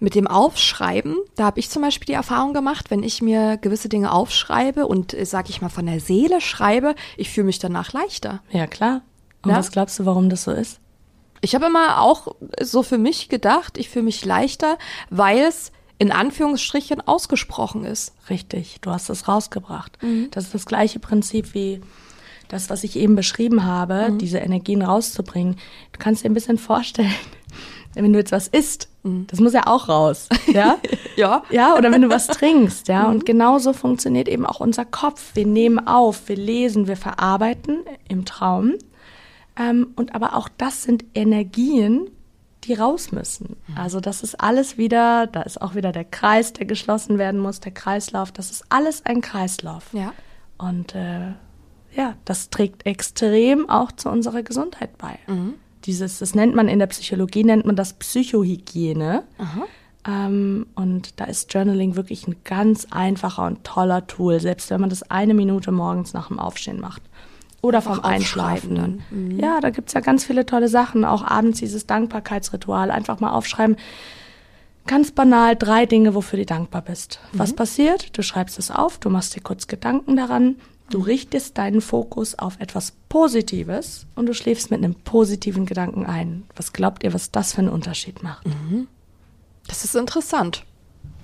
Mit dem Aufschreiben, da habe ich zum Beispiel die Erfahrung gemacht, wenn ich mir gewisse Dinge aufschreibe und, äh, sag ich mal, von der Seele schreibe, ich fühle mich danach leichter. Ja, klar. Und Ja? was glaubst du, warum das so ist? Ich habe immer auch so für mich gedacht, ich fühle mich leichter, weil es in Anführungsstrichen ausgesprochen ist. Richtig, du hast es rausgebracht. Das ist das gleiche Prinzip wie das, was ich eben beschrieben habe, diese Energien rauszubringen. Du kannst dir ein bisschen vorstellen, wenn du jetzt was isst, das muss ja auch raus, ja? Ja. Ja, oder wenn du was trinkst, ja. Und genauso funktioniert eben auch unser Kopf. Wir nehmen auf, wir lesen, wir verarbeiten im Traum. Ähm, und aber auch das sind Energien, die raus müssen. Also das ist alles wieder, da ist auch wieder der Kreis, der geschlossen werden muss, der Kreislauf. Das ist alles ein Kreislauf. Ja. Und äh, ja, das trägt extrem auch zu unserer Gesundheit bei. Dieses, das nennt man in der Psychologie, nennt man das Psychohygiene. Ähm, und da ist Journaling wirklich ein ganz einfacher und toller Tool, selbst wenn man das eine Minute morgens nach dem Aufstehen macht. Oder vom Einschlafen. dann. Ja, da gibt's ja ganz viele tolle Sachen. Auch abends dieses Dankbarkeitsritual. Einfach mal aufschreiben. Ganz banal drei Dinge, wofür du dankbar bist. Was passiert? Du schreibst es auf, du machst dir kurz Gedanken daran, Du richtest deinen Fokus auf etwas Positives und du schläfst mit einem positiven Gedanken ein. Was glaubt ihr, was das für einen Unterschied macht? Das ist interessant.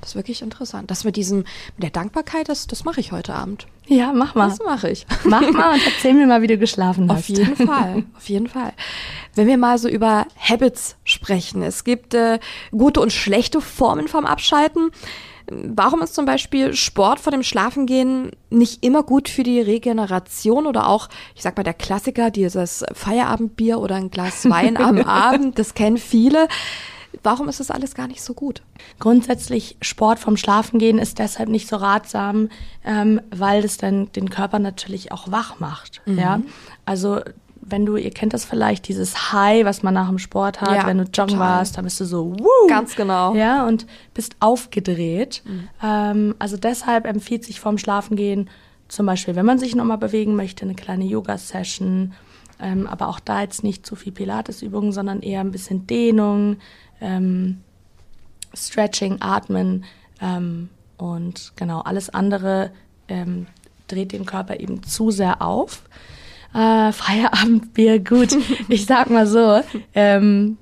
Das ist wirklich interessant. Das mit diesem, mit der Dankbarkeit, das, das mache ich heute Abend. Ja, mach mal. Das mache ich. Mach mal und erzähl mir mal, wie du geschlafen hast. Auf jeden Fall, auf jeden Fall. Wenn wir mal so über Habits sprechen, es gibt äh, gute und schlechte Formen vom Abschalten. Warum ist zum Beispiel Sport vor dem Schlafengehen nicht immer gut für die Regeneration oder auch, ich sag mal, der Klassiker, dieses Feierabendbier oder ein Glas Wein am Abend, das kennen viele. Warum ist das alles gar nicht so gut? Grundsätzlich Sport vom Schlafengehen ist deshalb nicht so ratsam, ähm, weil es dann den Körper natürlich auch wach macht. Mhm. Ja, also wenn du, ihr kennt das vielleicht, dieses High, was man nach dem Sport hat, Ja, wenn du joggen total. warst, dann bist du so, wuh, Ganz genau. ja, und bist aufgedreht. Mhm. Ähm, also deshalb empfiehlt sich vorm Schlafengehen zum Beispiel, wenn man sich nochmal bewegen möchte, eine kleine Yoga-Session, ähm, aber auch da jetzt nicht zu viel Pilatesübungen, sondern eher ein bisschen Dehnung, ähm, Stretching, Atmen ähm, und genau alles andere ähm, dreht den Körper eben zu sehr auf. Äh, Feierabendbier, gut. ich sag mal so, ähm,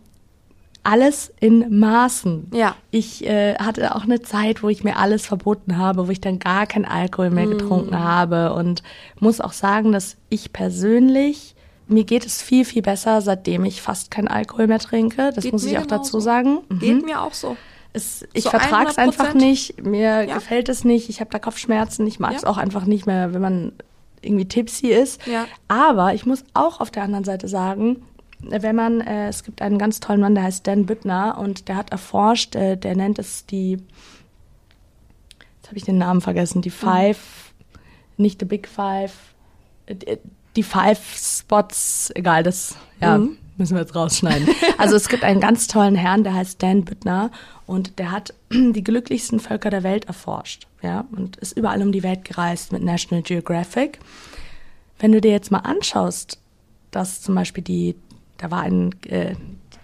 alles in Maßen. Ja. Ich äh, hatte auch eine Zeit, wo ich mir alles verboten habe, wo ich dann gar keinen Alkohol mehr getrunken habe und muss auch sagen, dass ich persönlich mir geht es viel viel besser, seitdem ich fast keinen Alkohol mehr trinke. Das Geht muss ich auch dazu genauso. sagen. Mhm. Geht mir auch so. Es, ich Zu vertrage es 100%? einfach nicht. Mir Ja. gefällt es nicht. Ich habe da Kopfschmerzen. Ich mag es Ja. auch einfach nicht mehr, wenn man irgendwie tipsy ist. Ja. Aber ich muss auch auf der anderen Seite sagen, wenn man, äh, es gibt einen ganz tollen Mann, der heißt Dan Büttner und der hat erforscht, äh, der nennt es die, jetzt habe ich den Namen vergessen, die Five, nicht the Big Five, äh, die Five Spots, egal, das, ja, Mhm. müssen wir jetzt rausschneiden. Also es gibt einen ganz tollen Herrn, der heißt Dan Büttner und der hat die glücklichsten Völker der Welt erforscht, ja, und ist überall um die Welt gereist mit National Geographic. Wenn du dir jetzt mal anschaust, dass zum Beispiel die, da war ein, äh,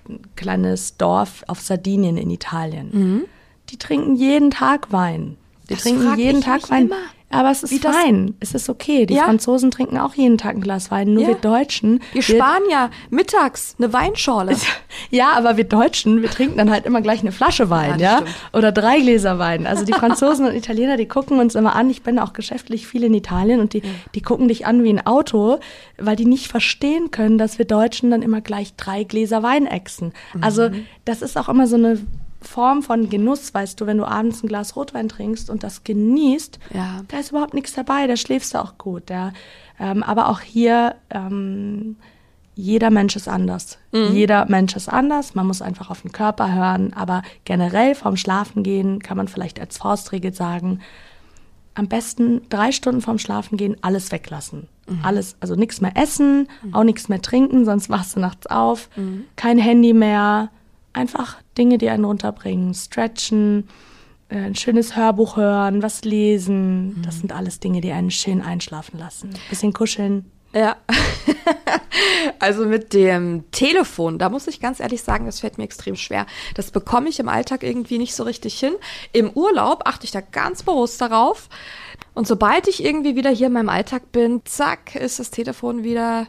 ein kleines Dorf auf Sardinien in Italien. Die trinken jeden Tag Wein. Die Das trinken jeden Tag Wein. immer. Aber es ist Wie fein. Es ist okay. Die Ja. Franzosen trinken auch jeden Tag ein Glas Wein. Nur Ja. wir Deutschen. Wir Spanier mittags eine Weinschorle. Ja, aber wir Deutschen, wir trinken dann halt immer gleich eine Flasche Wein, Ja, ja? Oder drei Gläser Wein. Also die Franzosen und Italiener, die gucken uns immer an. Ich bin auch geschäftlich viel in Italien und die, die gucken dich an wie ein Auto, weil die nicht verstehen können, dass wir Deutschen dann immer gleich drei Gläser Wein exen. Also Mhm. das ist auch immer so eine Form von Genuss, weißt du, wenn du abends ein Glas Rotwein trinkst und das genießt, Ja. da ist überhaupt nichts dabei, da schläfst du auch gut. Ja. Ähm, aber auch hier, ähm, jeder Mensch ist anders. Jeder Mensch ist anders. Man muss einfach auf den Körper hören. Aber generell vorm Schlafengehen kann man vielleicht als Faustregel sagen, am besten drei Stunden vorm Schlafengehen alles weglassen. Alles, also nichts mehr essen, auch nichts mehr trinken, sonst wachst du nachts auf. Kein Handy mehr. Einfach Dinge, die einen runterbringen. Stretchen, äh, ein schönes Hörbuch hören, was lesen. Das sind alles Dinge, die einen schön einschlafen lassen. Bisschen kuscheln. Ja. Also mit dem Telefon, da muss ich ganz ehrlich sagen, das fällt mir extrem schwer. Das bekomme ich im Alltag irgendwie nicht so richtig hin. Im Urlaub achte ich da ganz bewusst darauf. Und sobald ich irgendwie wieder hier in meinem Alltag bin, zack, ist das Telefon wieder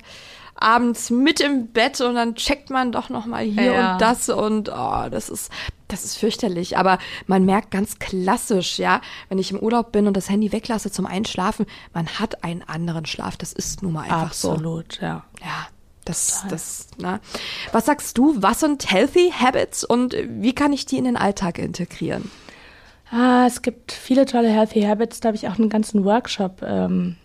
abends mit im Bett und dann checkt man doch noch mal hier Ja. und das und oh, das ist das ist fürchterlich, aber man merkt ganz klassisch, ja, wenn ich im Urlaub bin und das Handy weglasse zum Einschlafen, man hat einen anderen Schlaf, das ist nun mal einfach so. Absolut, ja. Ja, das, das, na. Was sagst du, was sind Healthy Habits und wie kann ich die in den Alltag integrieren? Ah, es gibt viele tolle Healthy Habits. Da habe ich auch einen ganzen Workshop ähm,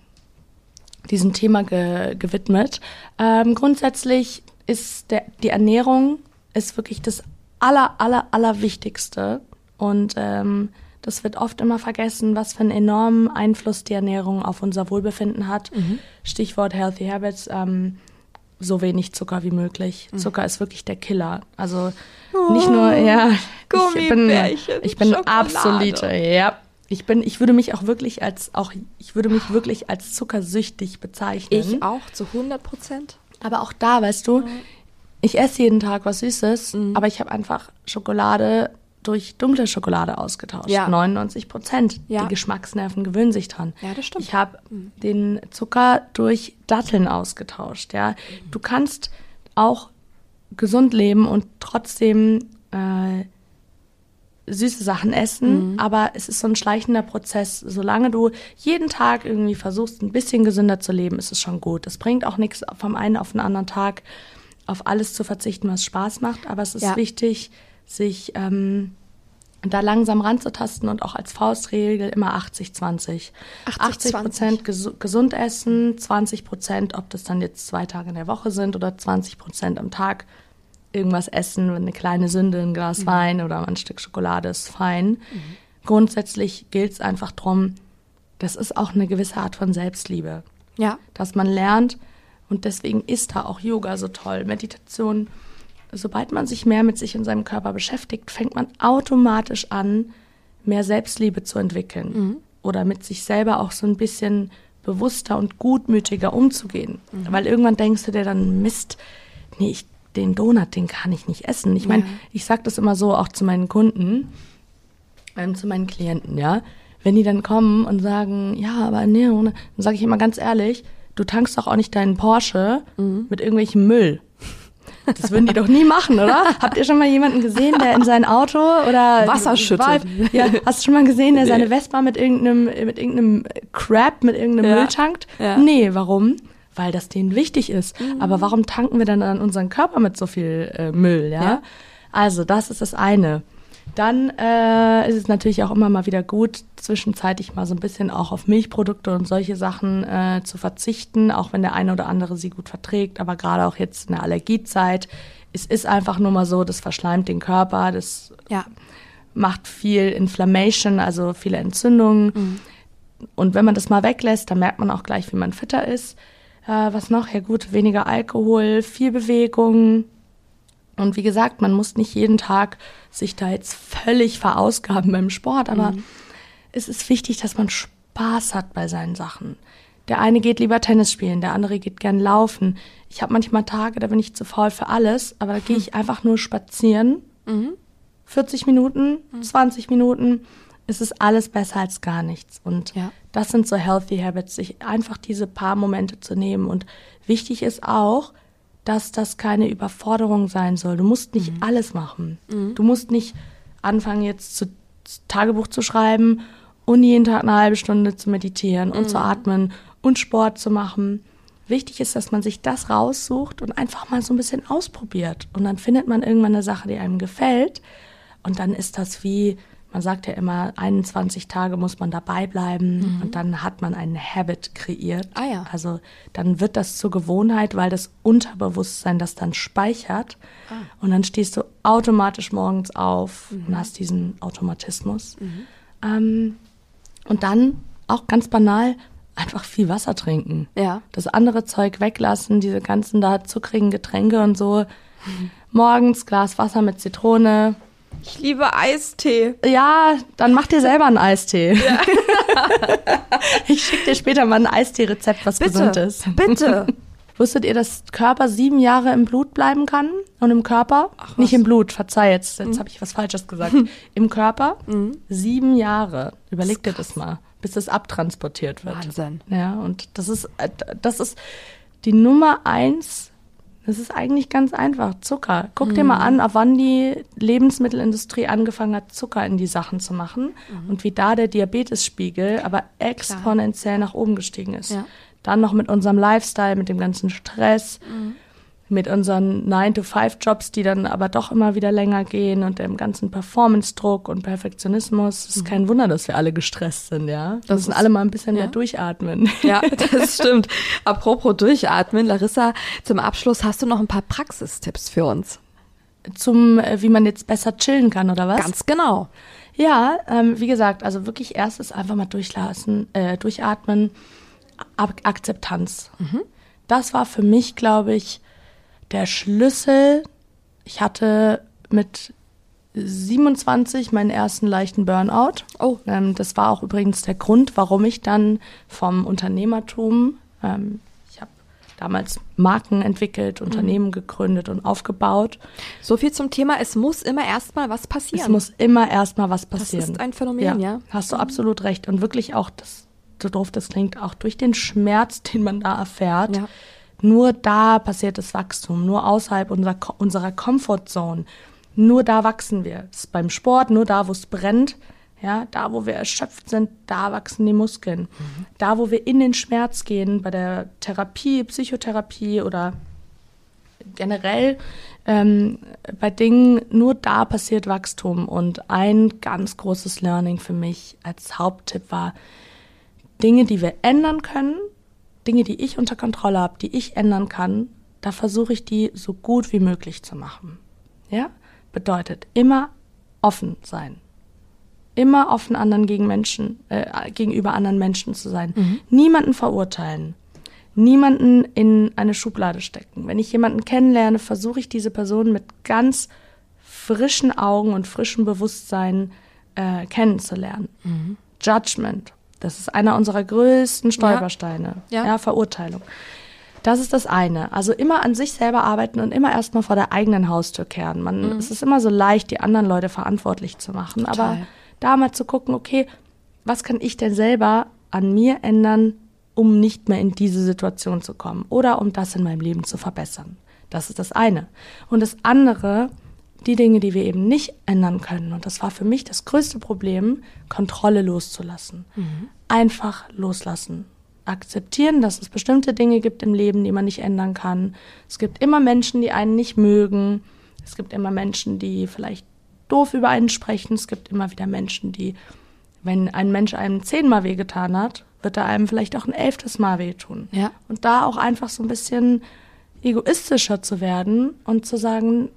diesem Thema ge gewidmet. Ähm, grundsätzlich ist der, die Ernährung ist wirklich das aller, aller, aller Wichtigste. Und ähm, das wird oft immer vergessen, was für einen enormen Einfluss die Ernährung auf unser Wohlbefinden hat. Stichwort Healthy Habits. Ähm, so wenig Zucker wie möglich. Zucker ist wirklich der Killer. Also nicht nur, ja, ich bin, ich bin absolute, ja. Ich bin, ich würde mich auch wirklich als, auch, ich würde mich wirklich als zuckersüchtig bezeichnen. Ich auch zu 100 Prozent. Aber auch da, weißt du, ich esse jeden Tag was Süßes, Mhm. aber ich habe einfach Schokolade durch dunkle Schokolade ausgetauscht. Ja. 99 Prozent. Ja. Die Geschmacksnerven gewöhnen sich dran. Ja, das stimmt. Ich habe den Zucker durch Datteln ausgetauscht. Ja, du kannst auch gesund leben und trotzdem süße Sachen essen, aber es ist so ein schleichender Prozess. Solange du jeden Tag irgendwie versuchst, ein bisschen gesünder zu leben, ist es schon gut. Es bringt auch nichts vom einen auf den anderen Tag auf alles zu verzichten, was Spaß macht, aber es ist Ja. wichtig, sich ähm, da langsam ranzutasten und auch als Faustregel immer 80-20. 80 Prozent gesu gesund essen, 20 Prozent, ob das dann jetzt zwei Tage in der Woche sind oder 20 Prozent am Tag irgendwas essen, eine kleine Sünde, ein Glas Wein oder ein Stück Schokolade ist fein. Grundsätzlich gilt es einfach drum, das ist auch eine gewisse Art von Selbstliebe, Ja. dass man lernt und deswegen ist da auch Yoga so toll, Meditation. Sobald man sich mehr mit sich und seinem Körper beschäftigt, fängt man automatisch an, mehr Selbstliebe zu entwickeln oder mit sich selber auch so ein bisschen bewusster und gutmütiger umzugehen. Weil irgendwann denkst du dir dann, Mist, nee, ich, den Donut, den kann ich nicht essen. Ich meine, ich sage das immer so auch zu meinen Kunden, ähm, zu meinen Klienten, ja. Wenn die dann kommen und sagen, ja, aber nee, dann sage ich immer ganz ehrlich, du tankst doch auch nicht deinen Porsche mit irgendwelchem Müll. Das würden die doch nie machen, oder? Habt ihr schon mal jemanden gesehen, der in sein Auto oder Wasser schüttet. Ja, hast du schon mal gesehen, der seine Vespa mit irgendeinem mit irgendeinem Crap, mit irgendeinem Ja. Müll tankt? Ja. Nee, warum? Weil das denen wichtig ist. Aber warum tanken wir dann an unseren Körper mit so viel äh, Müll, ja? Ja. Also, das ist das eine. Dann äh, ist es natürlich auch immer mal wieder gut, zwischenzeitlich mal so ein bisschen auch auf Milchprodukte und solche Sachen äh, zu verzichten, auch wenn der eine oder andere sie gut verträgt. Aber gerade auch jetzt in der Allergiezeit, es ist einfach nur mal so, das verschleimt den Körper, das Ja. macht viel Inflammation, also viele Entzündungen. Und wenn man das mal weglässt, dann merkt man auch gleich, wie man fitter ist. Äh, was noch? Ja gut, weniger Alkohol, viel Bewegung. Und wie gesagt, man muss nicht jeden Tag sich da jetzt völlig verausgaben beim Sport, aber es ist wichtig, dass man Spaß hat bei seinen Sachen. Der eine geht lieber Tennis spielen, der andere geht gern laufen. Ich habe manchmal Tage, da bin ich zu faul für alles, aber da gehe ich einfach nur spazieren 40 Minuten, 20 Minuten, es ist alles besser als gar nichts. Und Ja. Das sind so Healthy Habits, sich einfach diese paar Momente zu nehmen. Und wichtig ist auch, dass das keine Überforderung sein soll. Du musst nicht alles machen. Du musst nicht anfangen, jetzt zu, Tagebuch zu schreiben und jeden Tag eine halbe Stunde zu meditieren und zu atmen und Sport zu machen. Wichtig ist, dass man sich das raussucht und einfach mal so ein bisschen ausprobiert. Und dann findet man irgendwann eine Sache, die einem gefällt. Und dann ist das wie, man sagt ja immer, 21 Tage muss man dabei bleiben und dann hat man einen Habit kreiert. Ah ja. Also dann wird das zur Gewohnheit, weil das Unterbewusstsein das dann speichert. Und dann stehst du automatisch morgens auf und hast diesen Automatismus. Ähm, und dann auch ganz banal einfach viel Wasser trinken. Ja. Das andere Zeug weglassen, diese ganzen da zuckrigen Getränke und so. Morgens Glas Wasser mit Zitrone. Ich liebe Eistee. Ja, dann mach dir selber einen Eistee. ich schicke dir später mal ein Eistee-Rezept, was gesund Bitte. ist. Bitte. Wusstet ihr, dass Körper sieben Jahre im Blut bleiben kann? Und im Körper? Nicht im Blut, verzeih jetzt, jetzt habe ich was Falsches gesagt. Im Körper? Sieben Jahre. Überleg dir das mal, bis das abtransportiert wird. Wahnsinn. Ja, und das ist, äh, das ist die Nummer eins. Das ist eigentlich ganz einfach. Zucker. Guck dir mal an, ab wann die Lebensmittelindustrie angefangen hat, Zucker in die Sachen zu machen und wie da der Diabetesspiegel aber exponentiell nach oben gestiegen ist. Ja. Dann noch mit unserem Lifestyle, mit dem ganzen Stress, mit unseren 9-to-5-Jobs, die dann aber doch immer wieder länger gehen und dem ganzen Performance-Druck und Perfektionismus. Es ist kein Wunder, dass wir alle gestresst sind, ja. Wir Das müssen alle mal ein bisschen ja. mehr durchatmen. Ja, das stimmt. Apropos durchatmen, Larissa, zum Abschluss hast du noch ein paar Praxistipps für uns. Zum, äh, wie man jetzt besser chillen kann, oder was? Ganz genau. Ja, ähm, wie gesagt, also wirklich erstes einfach mal durchlassen, äh, durchatmen, Ab Akzeptanz. Das war für mich, glaube ich, der Schlüssel. Ich hatte mit 27 meinen ersten leichten Burnout. Oh. Ähm, das war auch übrigens der Grund, warum ich dann vom Unternehmertum, ähm, ich habe damals Marken entwickelt, Unternehmen mhm. gegründet und aufgebaut. So viel zum Thema, es muss immer erstmal was passieren. Es muss immer erstmal was passieren. Das ist ein Phänomen, ja. ja. Hast du mhm. absolut recht. Und wirklich auch, das, so doof das klingt, auch durch den Schmerz, den man da erfährt, ja. Nur da passiert das Wachstum, nur außerhalb unserer, unserer Comfortzone. Nur da wachsen wir. Das ist beim Sport, nur da, wo es brennt, ja, da, wo wir erschöpft sind, da wachsen die Muskeln. Mhm. Da, wo wir in den Schmerz gehen, bei der Therapie, Psychotherapie oder generell ähm, bei Dingen, nur da passiert Wachstum. Und ein ganz großes Learning für mich als Haupttipp war, Dinge, die wir ändern können, Dinge, die ich unter Kontrolle habe, die ich ändern kann, da versuche ich die so gut wie möglich zu machen. Ja? Bedeutet immer offen sein immer offen anderen gegen Menschen, äh, gegenüber anderen Menschen zu sein. Mhm. Niemanden verurteilen. Niemanden in eine Schublade stecken. Wenn ich jemanden kennenlerne, versuche ich diese Person mit ganz frischen Augen und frischem Bewusstsein äh, kennenzulernen. Mhm. Judgment, das ist einer unserer größten Stolpersteine. Ja. ja. ja, Verurteilung. Das ist das eine. Also immer an sich selber arbeiten und immer erstmal vor der eigenen Haustür kehren. Man, mhm. Es ist immer so leicht, die anderen Leute verantwortlich zu machen. Total. Aber da mal zu gucken, okay, was kann ich denn selber an mir ändern, um nicht mehr in diese Situation zu kommen oder um das in meinem Leben zu verbessern. Das ist das eine. Und das andere, die Dinge, die wir eben nicht ändern können, und das war für mich das größte Problem, Kontrolle loszulassen. Mhm. Einfach loslassen. Akzeptieren, dass es bestimmte Dinge gibt im Leben, die man nicht ändern kann. Es gibt immer Menschen, die einen nicht mögen. Es gibt immer Menschen, die vielleicht doof über einen sprechen. Es gibt immer wieder Menschen, die, wenn ein Mensch einem zehnmal wehgetan hat, wird er einem vielleicht auch ein elftes Mal wehtun. Ja. Und da auch einfach so ein bisschen egoistischer zu werden und zu sagen,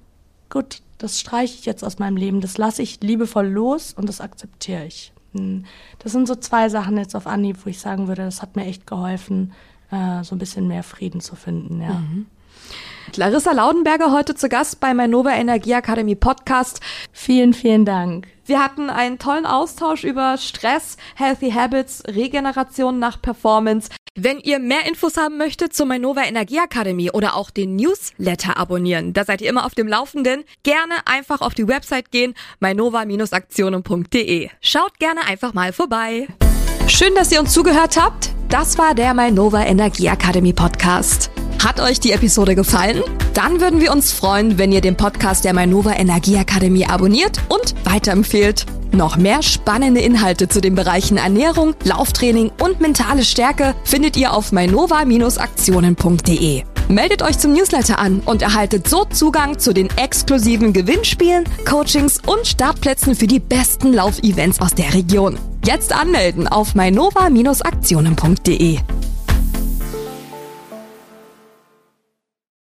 gut, das streiche ich jetzt aus meinem Leben, das lasse ich liebevoll los und das akzeptiere ich. Hm. Das sind so zwei Sachen jetzt auf Anhieb, wo ich sagen würde, das hat mir echt geholfen, äh, so ein bisschen mehr Frieden zu finden. Ja. Mhm. Larissa Laudenberger heute zu Gast bei Manova Energieakademie Podcast. Vielen, vielen Dank. Wir hatten einen tollen Austausch über Stress, Healthy Habits, Regeneration nach Performance. Wenn ihr mehr Infos haben möchtet zur Manova Energieakademie oder auch den Newsletter abonnieren, da seid ihr immer auf dem Laufenden, gerne einfach auf die Website gehen, mainova-aktionen.de. Schaut gerne einfach mal vorbei. Schön, dass ihr uns zugehört habt. Das war der Mainova Energieakademie Podcast. Hat euch die Episode gefallen? Dann würden wir uns freuen, wenn ihr den Podcast der Mainova Energieakademie abonniert und weiterempfehlt. Noch mehr spannende Inhalte zu den Bereichen Ernährung, Lauftraining und mentale Stärke findet ihr auf mainova-aktionen.de. Meldet euch zum Newsletter an und erhaltet so Zugang zu den exklusiven Gewinnspielen, Coachings und Startplätzen für die besten Laufevents aus der Region. Jetzt anmelden auf mainova-aktionen.de.